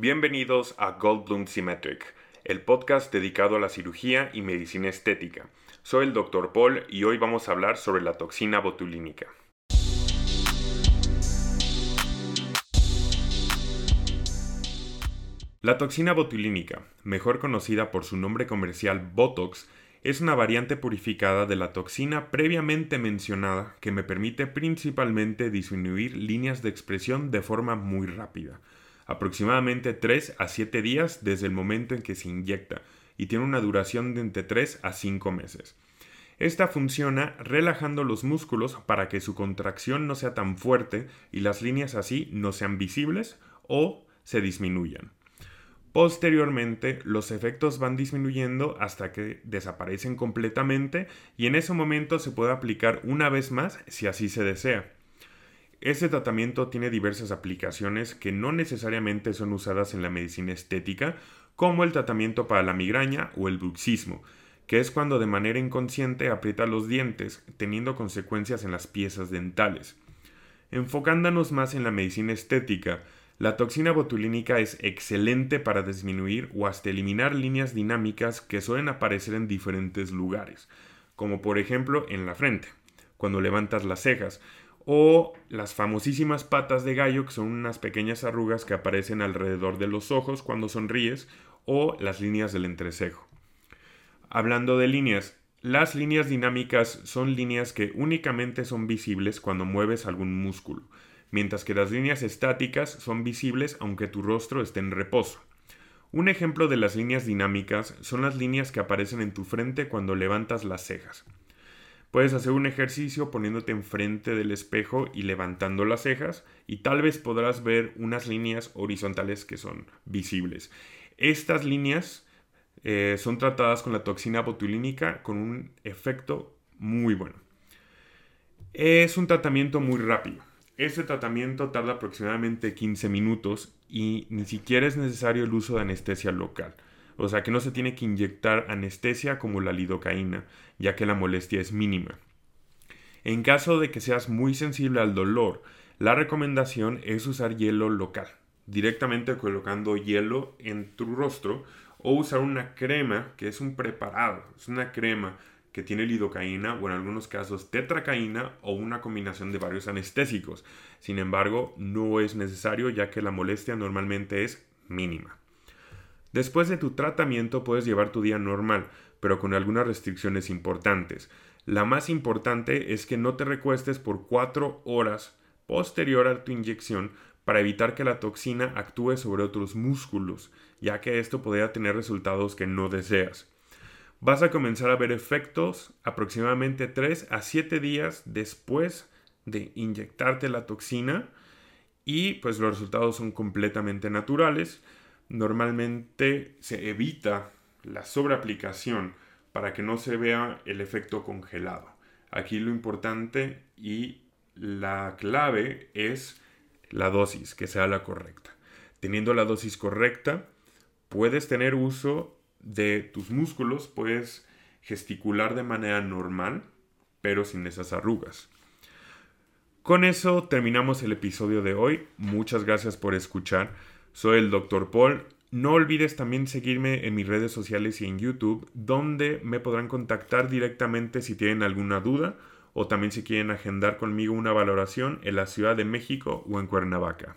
Bienvenidos a Goldblum Symmetric, el podcast dedicado a la cirugía y medicina estética. Soy el Dr. Paul y hoy vamos a hablar sobre la toxina botulínica. La toxina botulínica, mejor conocida por su nombre comercial Botox, es una variante purificada de la toxina previamente mencionada que me permite principalmente disminuir líneas de expresión de forma muy rápida, aproximadamente 3 a 7 días desde el momento en que se inyecta y tiene una duración de entre 3 a 5 meses. Esta funciona relajando los músculos para que su contracción no sea tan fuerte y las líneas así no sean visibles o se disminuyan. Posteriormente, los efectos van disminuyendo hasta que desaparecen completamente y en ese momento se puede aplicar una vez más si así se desea. Este tratamiento tiene diversas aplicaciones que no necesariamente son usadas en la medicina estética, como el tratamiento para la migraña o el bruxismo, que es cuando de manera inconsciente aprieta los dientes, teniendo consecuencias en las piezas dentales. Enfocándonos más en la medicina estética, la toxina botulínica es excelente para disminuir o hasta eliminar líneas dinámicas que suelen aparecer en diferentes lugares, como por ejemplo en la frente, cuando levantas las cejas, o las famosísimas patas de gallo, que son unas pequeñas arrugas que aparecen alrededor de los ojos cuando sonríes, o las líneas del entrecejo. Hablando de líneas, las líneas dinámicas son líneas que únicamente son visibles cuando mueves algún músculo mientras que las líneas estáticas son visibles aunque tu rostro esté en reposo. Un ejemplo de las líneas dinámicas son las líneas que aparecen en tu frente cuando levantas las cejas. Puedes hacer un ejercicio poniéndote enfrente del espejo y levantando las cejas y tal vez podrás ver unas líneas horizontales que son visibles. Estas líneas eh, son tratadas con la toxina botulínica con un efecto muy bueno. Es un tratamiento muy rápido. Este tratamiento tarda aproximadamente 15 minutos y ni siquiera es necesario el uso de anestesia local. O sea que no se tiene que inyectar anestesia como la lidocaína, ya que la molestia es mínima. En caso de que seas muy sensible al dolor, la recomendación es usar hielo local, directamente colocando hielo en tu rostro o usar una crema que es un preparado, es una crema que tiene lidocaína o en algunos casos tetracaína o una combinación de varios anestésicos. Sin embargo, no es necesario ya que la molestia normalmente es mínima. Después de tu tratamiento puedes llevar tu día normal, pero con algunas restricciones importantes. La más importante es que no te recuestes por 4 horas posterior a tu inyección para evitar que la toxina actúe sobre otros músculos, ya que esto podría tener resultados que no deseas vas a comenzar a ver efectos aproximadamente 3 a 7 días después de inyectarte la toxina y pues los resultados son completamente naturales. Normalmente se evita la sobreaplicación para que no se vea el efecto congelado. Aquí lo importante y la clave es la dosis, que sea la correcta. Teniendo la dosis correcta, puedes tener uso de tus músculos puedes gesticular de manera normal, pero sin esas arrugas. Con eso terminamos el episodio de hoy. Muchas gracias por escuchar. Soy el Dr. Paul. No olvides también seguirme en mis redes sociales y en YouTube, donde me podrán contactar directamente si tienen alguna duda o también si quieren agendar conmigo una valoración en la Ciudad de México o en Cuernavaca.